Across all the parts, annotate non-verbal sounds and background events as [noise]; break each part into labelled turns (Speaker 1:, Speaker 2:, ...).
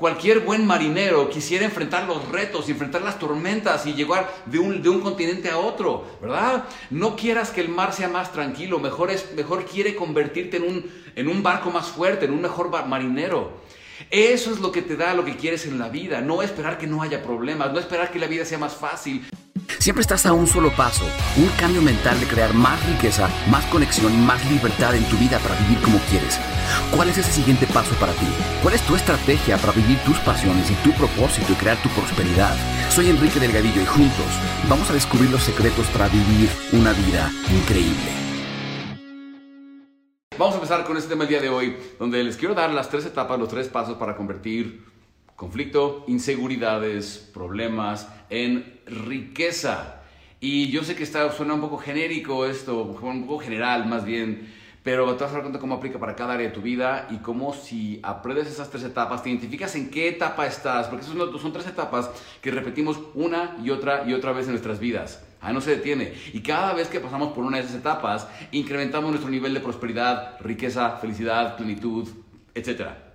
Speaker 1: Cualquier buen marinero quisiera enfrentar los retos, enfrentar las tormentas y llegar de un, de un continente a otro, ¿verdad? No quieras que el mar sea más tranquilo, mejor, es, mejor quiere convertirte en un, en un barco más fuerte, en un mejor marinero. Eso es lo que te da lo que quieres en la vida, no esperar que no haya problemas, no esperar que la vida sea más fácil.
Speaker 2: Siempre estás a un solo paso, un cambio mental de crear más riqueza, más conexión y más libertad en tu vida para vivir como quieres. ¿Cuál es ese siguiente paso para ti? ¿Cuál es tu estrategia para vivir tus pasiones y tu propósito y crear tu prosperidad? Soy Enrique Delgadillo y juntos vamos a descubrir los secretos para vivir una vida increíble.
Speaker 1: Vamos a empezar con este tema el día de hoy, donde les quiero dar las tres etapas, los tres pasos para convertir conflicto, inseguridades, problemas en riqueza. Y yo sé que está, suena un poco genérico esto, un poco general más bien, pero te vas a dar cuenta cómo aplica para cada área de tu vida y cómo si aprendes esas tres etapas, te identificas en qué etapa estás, porque son, son tres etapas que repetimos una y otra y otra vez en nuestras vidas. Ahí no se detiene. Y cada vez que pasamos por una de esas etapas, incrementamos nuestro nivel de prosperidad, riqueza, felicidad, plenitud, etc.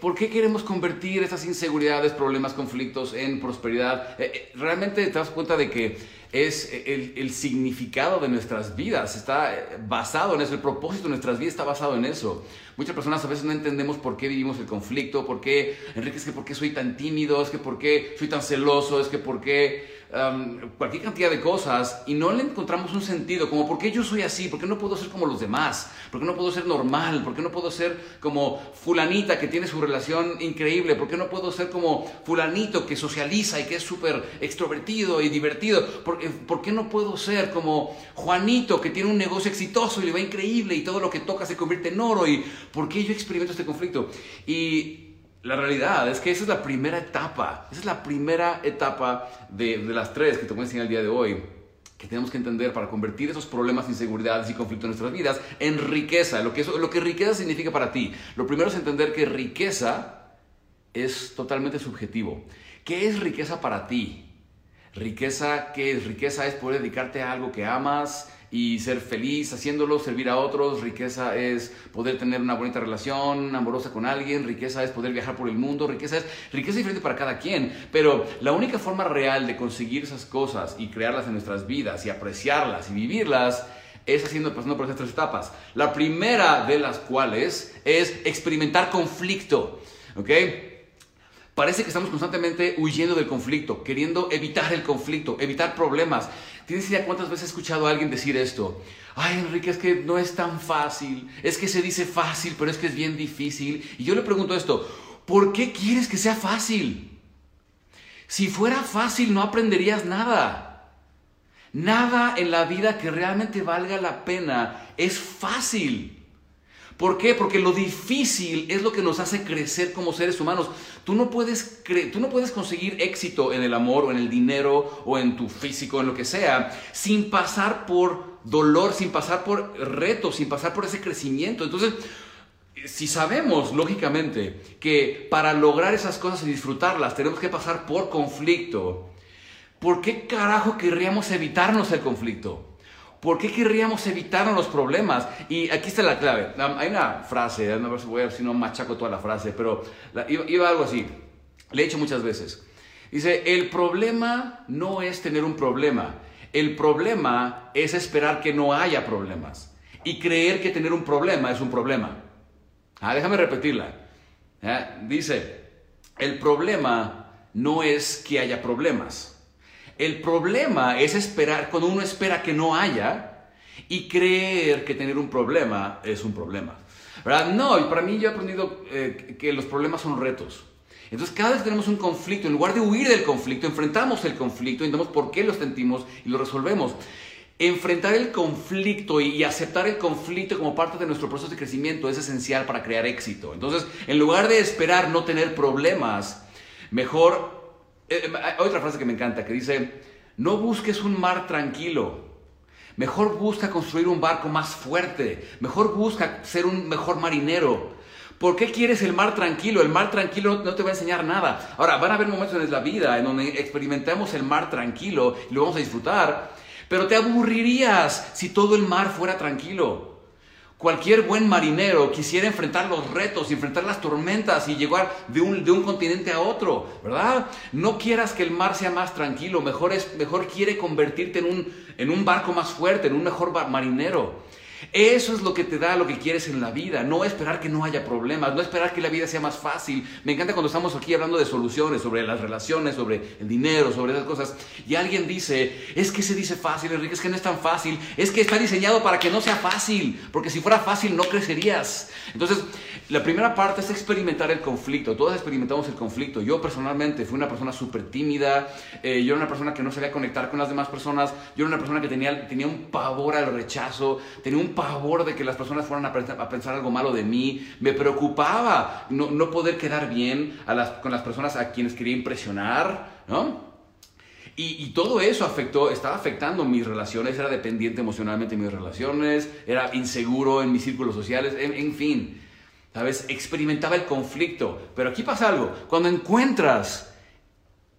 Speaker 1: ¿Por qué queremos convertir esas inseguridades, problemas, conflictos en prosperidad? Eh, eh, realmente te das cuenta de que es el, el, significado de nuestras vidas, está eh, basado en eso, el propósito de nuestras vidas está basado en eso. Muchas personas a veces no entendemos por qué vivimos el conflicto, por qué, Enrique, es que por qué soy tan tímido, es que por qué soy tan celoso, es que por qué cualquier cantidad de cosas y no le encontramos un sentido, como por qué yo soy así, por qué no puedo ser como los demás, por qué no puedo ser normal, por qué no puedo ser como fulanita que tiene su relación increíble, por qué no puedo ser como fulanito que socializa y que es súper extrovertido y divertido, ¿Por, por, qué no puedo ser como Juanito que tiene un negocio exitoso y le va increíble y todo lo que toca se convierte en oro y por qué yo experimento este conflicto. Y la realidad es que esa es la primera etapa, esa es la primera etapa de, las tres que te voy a enseñar el día de hoy, que tenemos que entender para convertir esos problemas, inseguridades y conflictos en nuestras vidas en riqueza, lo que, lo que riqueza significa para ti. Lo primero es entender que riqueza es totalmente subjetivo. ¿Qué es riqueza para ti? Riqueza, ¿qué es? Riqueza es poder dedicarte a algo que amas, y ser feliz haciéndolo, servir a otros. Riqueza es poder tener una bonita relación amorosa con alguien. Riqueza es poder viajar por el mundo. Riqueza es riqueza diferente para cada quien. Pero la única forma real de conseguir esas cosas y crearlas en nuestras vidas y apreciarlas y vivirlas es haciendo, pasando por estas tres etapas. La primera de las cuales es experimentar conflicto. ¿Ok? Parece que estamos constantemente huyendo del conflicto, queriendo evitar el conflicto, evitar problemas. ¿Tienes idea cuántas veces he escuchado a alguien decir esto? Ay, Enrique, es que no es tan fácil. Es que se dice fácil, pero es que es bien difícil. Y yo le pregunto esto, ¿por qué quieres que sea fácil? Si fuera fácil, no aprenderías nada. Nada en la vida que realmente valga la pena es fácil. ¿Por qué? Porque lo difícil es lo que nos hace crecer como seres humanos. Tú no puedes, tú no puedes conseguir éxito en el amor o en el dinero o en tu físico, en lo que sea, sin pasar por dolor, sin pasar por retos, sin pasar por ese crecimiento. Entonces, si sabemos, lógicamente, que para lograr esas cosas y disfrutarlas tenemos que pasar por conflicto, ¿por qué carajo querríamos evitarnos el conflicto? ¿Por qué querríamos evitar los problemas? Y aquí está la clave. Hay una frase, no voy a ver si no machaco toda la frase, pero iba, algo así. Le he dicho muchas veces. Dice, el problema no es tener un problema. El problema es esperar que no haya problemas. Y creer que tener un problema es un problema. Ah, déjame repetirla. Dice, el problema no es que haya problemas. El problema es esperar, cuando uno espera que no haya y creer que tener un problema es un problema. No, y para mí yo he aprendido eh, que los problemas son retos. Entonces, cada vez que tenemos un conflicto, en lugar de huir del conflicto, enfrentamos el conflicto, entendemos por qué lo sentimos y lo resolvemos. Enfrentar el conflicto y aceptar el conflicto como parte de nuestro proceso de crecimiento es esencial para crear éxito. Entonces, en lugar de esperar no tener problemas, mejor eh, eh, hay otra frase que me encanta que dice, no busques un mar tranquilo, mejor busca construir un barco más fuerte, mejor busca ser un mejor marinero. ¿Por qué quieres el mar tranquilo? El mar tranquilo no te va a enseñar nada. Ahora, van a haber momentos en la vida en donde experimentemos el mar tranquilo y lo vamos a disfrutar, pero te aburrirías si todo el mar fuera tranquilo. Cualquier buen marinero quisiera enfrentar los retos, enfrentar las tormentas y llegar de un, de un continente a otro, ¿verdad? No quieras que el mar sea más tranquilo, mejor, es, mejor quiere convertirte en un, en un barco más fuerte, en un mejor marinero. Eso es lo que te da lo que quieres en la vida, no esperar que no haya problemas, no esperar que la vida sea más fácil. Me encanta cuando estamos aquí hablando de soluciones, sobre las relaciones, sobre el dinero, sobre esas cosas, y alguien dice, es que se dice fácil, Enrique, es que no es tan fácil, es que está diseñado para que no sea fácil, porque si fuera fácil no crecerías. Entonces, la primera parte es experimentar el conflicto, todos experimentamos el conflicto. Yo personalmente fui una persona súper tímida, eh, yo era una persona que no sabía conectar con las demás personas, yo era una persona que tenía, tenía un pavor al rechazo, tenía un pavor de que las personas fueran a, pensar algo malo de mí. Me preocupaba no, poder quedar bien con las personas a quienes quería impresionar, ¿no? Y, todo eso afectó, estaba afectando mis relaciones, era dependiente emocionalmente de mis relaciones, era inseguro en mis círculos sociales, en, fin, ¿sabes? Experimentaba el conflicto. Pero aquí pasa algo, cuando encuentras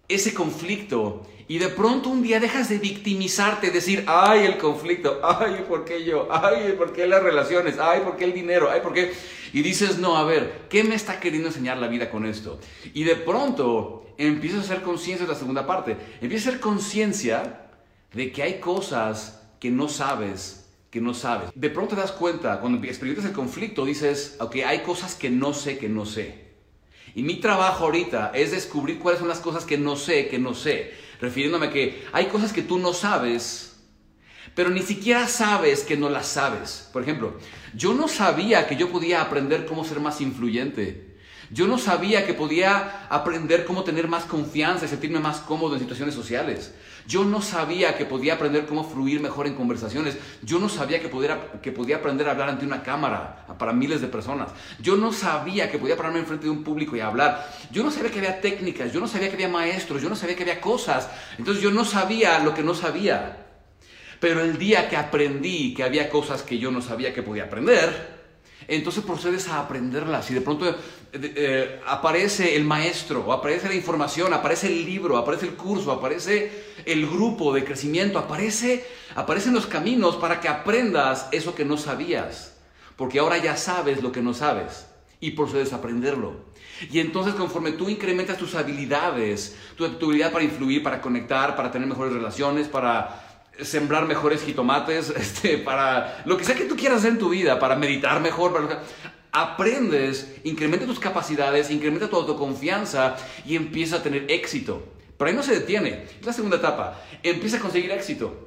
Speaker 1: ese conflicto y de pronto un día dejas de victimizarte, decir, ay, el conflicto, ay, ¿por qué yo? Ay, ¿por qué las relaciones? Ay, ¿por qué el dinero? Ay, ¿por qué? Y dices, no, a ver, ¿qué me está queriendo enseñar la vida con esto? Y de pronto empiezas a hacer conciencia de la segunda parte. Empiezas a hacer conciencia de que hay cosas que no sabes, que no sabes. De pronto te das cuenta, cuando experimentas el conflicto, dices, ok, hay cosas que no sé, que no sé. Y mi trabajo ahorita es descubrir cuáles son las cosas que no sé, que no sé refiriéndome a que hay cosas que tú no sabes, pero ni siquiera sabes que no las sabes. Por ejemplo, yo no sabía que yo podía aprender cómo ser más influyente. Yo no sabía que podía aprender cómo tener más confianza y sentirme más cómodo en situaciones sociales. Yo no sabía que podía aprender cómo fluir mejor en conversaciones. Yo no sabía que, que podía aprender a hablar ante una cámara para miles de personas. Yo no sabía que podía pararme enfrente de un público y hablar. Yo no sabía que había técnicas, yo no sabía que había maestros, yo no sabía que había cosas. Entonces yo no sabía lo que no sabía. Pero el día que aprendí que había cosas que yo no sabía que podía aprender, entonces procedes a aprenderlas y de pronto eh, aparece el maestro, aparece la información, aparece el libro, aparece el curso, aparece el grupo de crecimiento, aparece, aparecen los caminos para que aprendas eso que no sabías, porque ahora ya sabes lo que no sabes y procedes a aprenderlo. Y entonces conforme tú incrementas tus habilidades, tu, tu habilidad para influir, para conectar, para tener mejores relaciones, para sembrar mejores jitomates, [laughs] este, para lo que sea que tú quieras hacer en tu vida, para meditar mejor, para aprendes, incrementa tus capacidades, incrementa tu autoconfianza y empieza a tener éxito. Pero ahí no se detiene. Es la segunda etapa. Empieza a conseguir éxito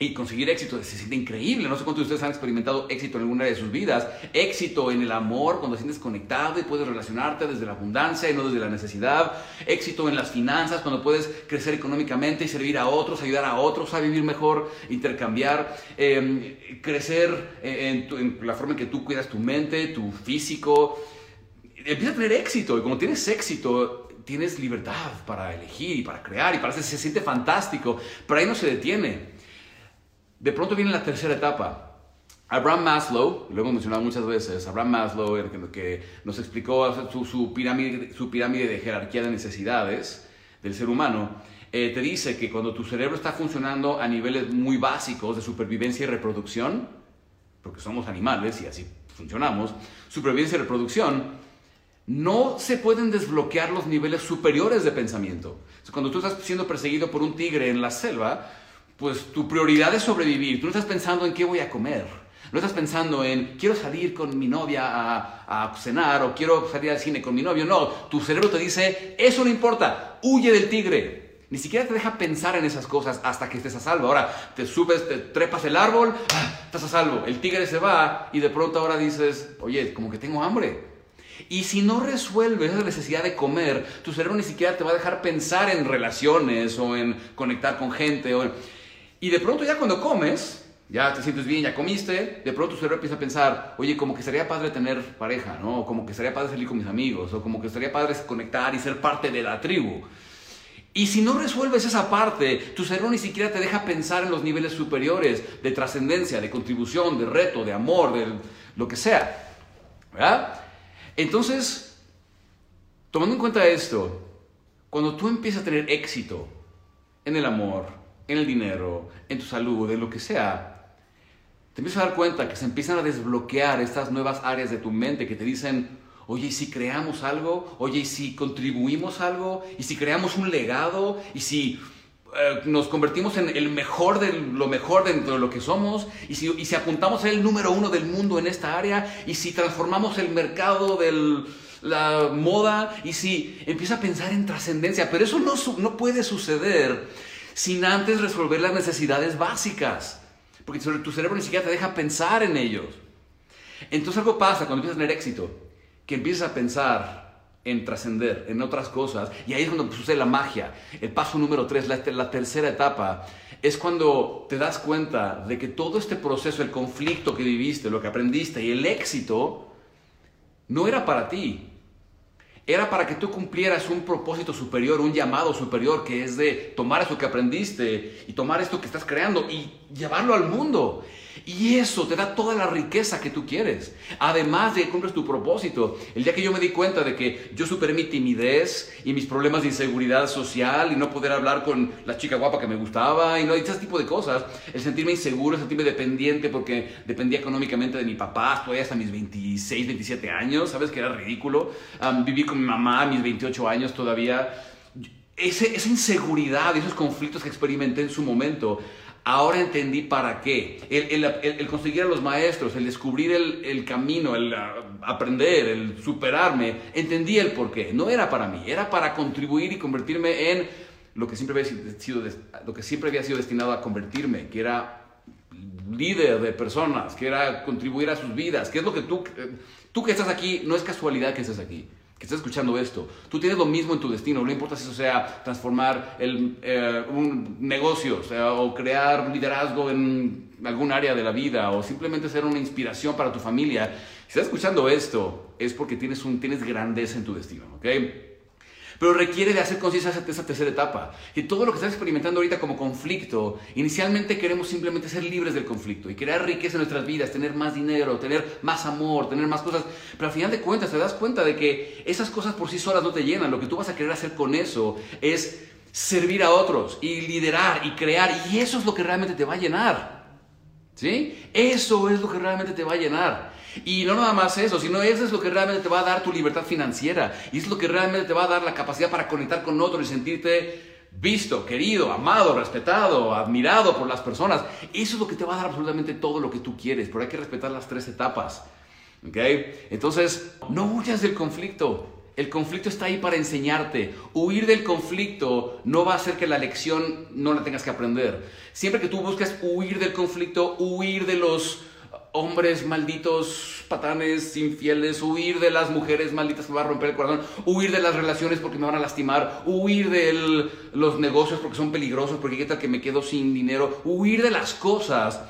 Speaker 1: y conseguir éxito se siente increíble. No sé cuántos de ustedes han experimentado éxito en alguna de sus vidas. Éxito en el amor, cuando te sientes conectado y puedes relacionarte desde la abundancia y no desde la necesidad. Éxito en las finanzas, cuando puedes crecer económicamente y servir a otros, ayudar a otros a vivir mejor, intercambiar. Em, crecer en, en, la forma en que tú cuidas tu mente, tu físico. Empieza a tener éxito y cuando tienes éxito tienes libertad para elegir y para crear y para se siente fantástico, pero ahí no se detiene de pronto viene la tercera etapa. Abraham Maslow, lo hemos mencionado muchas veces, Abraham Maslow, el que nos explicó su, pirámide, su pirámide de jerarquía de necesidades del ser humano, eh, te dice que cuando tu cerebro está funcionando a niveles muy básicos de supervivencia y reproducción, porque somos animales y así funcionamos, supervivencia y reproducción, no se pueden desbloquear los niveles superiores de pensamiento. cuando tú estás siendo perseguido por un tigre en la selva, pues tu prioridad es sobrevivir. Tú no estás pensando en qué voy a comer. No estás pensando en quiero salir con mi novia a, cenar o quiero salir al cine con mi novio. No, tu cerebro te dice, eso no importa, huye del tigre. Ni siquiera te deja pensar en esas cosas hasta que estés a salvo. Ahora te subes, te trepas el árbol, ah, estás a salvo. El tigre se va y de pronto ahora dices, oye, como que tengo hambre. Y si no resuelves esa necesidad de comer, tu cerebro ni siquiera te va a dejar pensar en relaciones o en conectar con gente. O en... Y de pronto ya cuando comes, ya te sientes bien, ya comiste, de pronto tu cerebro empieza a pensar, oye, como que sería padre tener pareja, ¿no? como que sería padre salir con mis amigos, o como que sería padre conectar y ser parte de la tribu. Y si no resuelves esa parte, tu cerebro ni siquiera te deja pensar en los niveles superiores de trascendencia, de contribución, de reto, de amor, de lo que sea. ¿Verdad? Entonces, tomando en cuenta esto, cuando tú empiezas a tener éxito en el amor, en el dinero, en tu salud, en lo que sea, te empiezas a dar cuenta que se empiezan a desbloquear estas nuevas áreas de tu mente que te dicen, oye, ¿y si creamos algo? Oye, ¿y si contribuimos algo? ¿Y si creamos un legado? ¿Y si eh, nos convertimos en el mejor de lo mejor dentro de lo que somos? ¿Y si, y si apuntamos a ser el número uno del mundo en esta área? ¿Y si transformamos el mercado de la moda? ¿Y si empieza a pensar en trascendencia? Pero eso no, no puede suceder sin antes resolver las necesidades básicas. Porque tu cerebro ni siquiera te deja pensar en ellos. Entonces algo pasa cuando empiezas a tener éxito, que empiezas a pensar en trascender, en otras cosas, y ahí es cuando sucede la magia. El paso número tres, la, la tercera etapa, es cuando te das cuenta de que todo este proceso, el conflicto que viviste, lo que aprendiste y el éxito, no era para ti, era para que tú cumplieras un propósito superior, un llamado superior, que es de tomar eso que aprendiste y tomar esto que estás creando y llevarlo al mundo. Y eso te da toda la riqueza que tú quieres. Además de que cumples tu propósito. El día que yo me di cuenta de que yo superé mi timidez y mis problemas de inseguridad social y no poder hablar con la chica guapa que me gustaba y no ese tipo de cosas, el sentirme inseguro, el sentirme dependiente porque dependía económicamente de mi papá, estoy hasta mis 26, 27 años, ¿sabes que era ridículo? viví con mi mamá a mis 28 años todavía. esa inseguridad y esos conflictos que experimenté en su momento Ahora entendí para qué. El, conseguir a los maestros, el descubrir el, camino, el ah, aprender, el superarme, entendí el por qué. No era para mí, era para contribuir y convertirme en lo que siempre había sido, lo que siempre había sido destinado a convertirme, que era líder de personas, que era contribuir a sus vidas, que es lo que tú, eh, tú que estás aquí, no es casualidad que estés aquí que estás escuchando esto, tú tienes lo mismo en tu destino, no importa si eso sea transformar el, eh, un negocio o crear liderazgo en algún área de la vida o simplemente ser una inspiración para tu familia. Si estás escuchando esto es porque tienes, un, tienes grandeza en tu destino, ¿ok? Pero requiere de hacer conciencia esa, esa tercera etapa. Y todo lo que estás experimentando ahorita como conflicto, inicialmente queremos simplemente ser libres del conflicto y crear riqueza en nuestras vidas, tener más dinero, tener más amor, tener más cosas. Pero al final de cuentas te das cuenta de que esas cosas por sí solas no te llenan. Lo que tú vas a querer hacer con eso es servir a otros y liderar y crear. Y eso es lo que realmente te va a llenar. ¿Sí? Eso es lo que realmente te va a llenar. Y no nada más eso, sino eso es lo que realmente te va a dar tu libertad financiera. Y es lo que realmente te va a dar la capacidad para conectar con otros y sentirte visto, querido, amado, respetado, admirado por las personas. Eso es lo que te va a dar absolutamente todo lo que tú quieres, pero hay que respetar las tres etapas. ¿Ok? Entonces, no huyas del conflicto. El conflicto está ahí para enseñarte. Huir del conflicto no va a hacer que la lección no la tengas que aprender. Siempre que tú buscas huir del conflicto, huir de los hombres malditos, patanes, infieles, huir de las mujeres malditas que me van a romper el corazón, huir de las relaciones porque me van a lastimar, huir de los negocios porque son peligrosos, porque qué tal que me quedo sin dinero, huir de las cosas.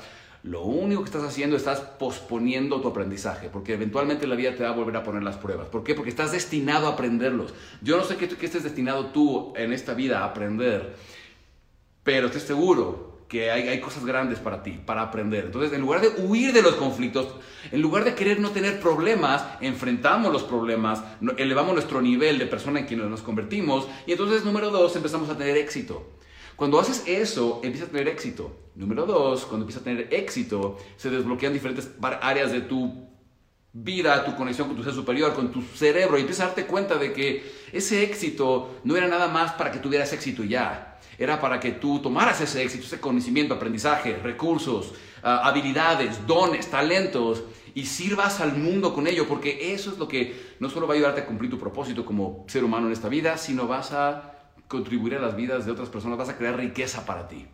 Speaker 1: Lo único que estás haciendo, estás posponiendo tu aprendizaje, porque eventualmente la vida te va a volver a poner las pruebas. ¿Por qué? Porque estás destinado a aprenderlos. Yo no sé qué, qué estés destinado tú en esta vida a aprender, pero estoy seguro que hay, cosas grandes para ti, para aprender. Entonces, en lugar de huir de los conflictos, en lugar de querer no tener problemas, enfrentamos los problemas, elevamos nuestro nivel de persona en quien nos convertimos y entonces, número dos, empezamos a tener éxito. Cuando haces eso, empiezas a tener éxito. Número dos, cuando empiezas a tener éxito, se desbloquean diferentes áreas de tu vida, tu conexión con tu ser superior, con tu cerebro, y empiezas a darte cuenta de que ese éxito no era nada más para que tuvieras éxito ya era para que tú tomaras ese éxito, ese conocimiento, aprendizaje, recursos, ah, habilidades, dones, talentos y sirvas al mundo con ello, porque eso es lo que no solo va a ayudarte a cumplir tu propósito como ser humano en esta vida, sino vas a contribuir a las vidas de otras personas, vas a crear riqueza para ti.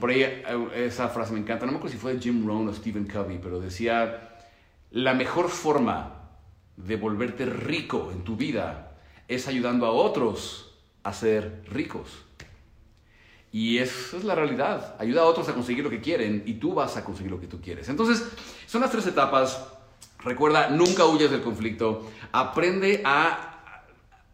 Speaker 1: por ahí eh, esa frase me encanta, no me acuerdo si fue Jim Rohn o Stephen Covey, pero decía, la mejor forma de volverte rico en tu vida es ayudando a otros a ser ricos. Y esa es la realidad. Ayuda a otros a conseguir lo que quieren y tú vas a conseguir lo que tú quieres. Entonces, son las tres etapas. Recuerda, nunca huyes del conflicto. Aprende a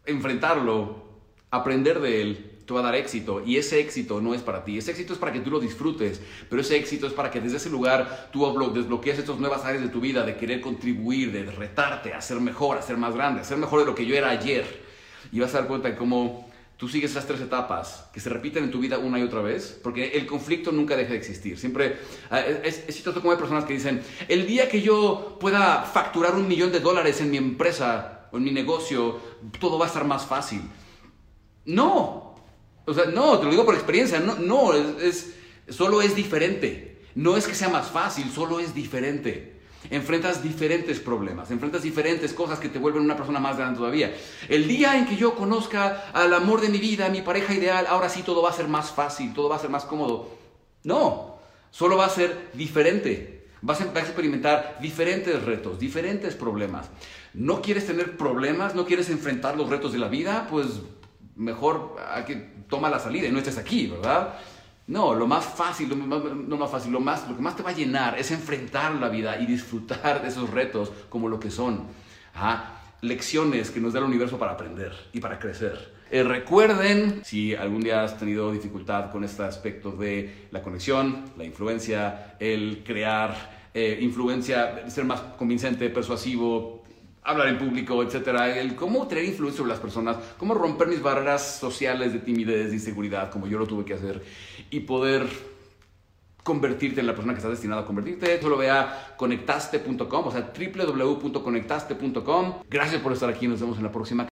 Speaker 1: enfrentarlo, aprender de él. Te va a dar éxito y ese éxito no es para ti. Ese éxito es para que tú lo disfrutes, pero ese éxito es para que desde ese lugar tú desbloquees estas nuevas áreas de tu vida, de querer contribuir, de retarte a ser mejor, a ser más grande, a ser mejor de lo que yo era ayer. Y vas a dar cuenta de cómo tú sigues esas tres etapas que se repiten en tu vida una y otra vez, porque el conflicto nunca deja de existir. Siempre ah, es, es chistoso como hay personas que dicen, el día que yo pueda facturar un millón de dólares en mi empresa o en mi negocio, todo va a estar más fácil. No, o sea, no, te lo digo por experiencia, no, no, es, solo es diferente. No es que sea más fácil, solo es diferente. Enfrentas diferentes problemas, enfrentas diferentes cosas que te vuelven una persona más grande todavía. El día en que yo conozca al amor de mi vida, mi pareja ideal, ahora sí todo va a ser más fácil, todo va a ser más cómodo. No, solo va a ser diferente. Vas a experimentar diferentes retos, diferentes problemas. ¿No quieres tener problemas? ¿No quieres enfrentar los retos de la vida? Pues mejor que toma la salida y no estés aquí, ¿verdad? No, lo más fácil, lo más, no más fácil, lo, más, lo que más te va a llenar es enfrentar la vida y disfrutar de esos retos como lo que son. Lecciones que nos da el universo para aprender y para crecer. Eh, recuerden, si algún día has tenido dificultad con este aspecto de la conexión, la influencia, el crear eh, influencia, ser más convincente, persuasivo, hablar en público, etcétera, el cómo tener influencia sobre las personas, cómo romper mis barreras sociales de timidez, de inseguridad, como yo lo tuve que hacer, y poder convertirte en la persona que estás destinado a convertirte. Solo vea conectaste.com, o sea, www.conectaste.com. Gracias por estar aquí, nos vemos en la próxima.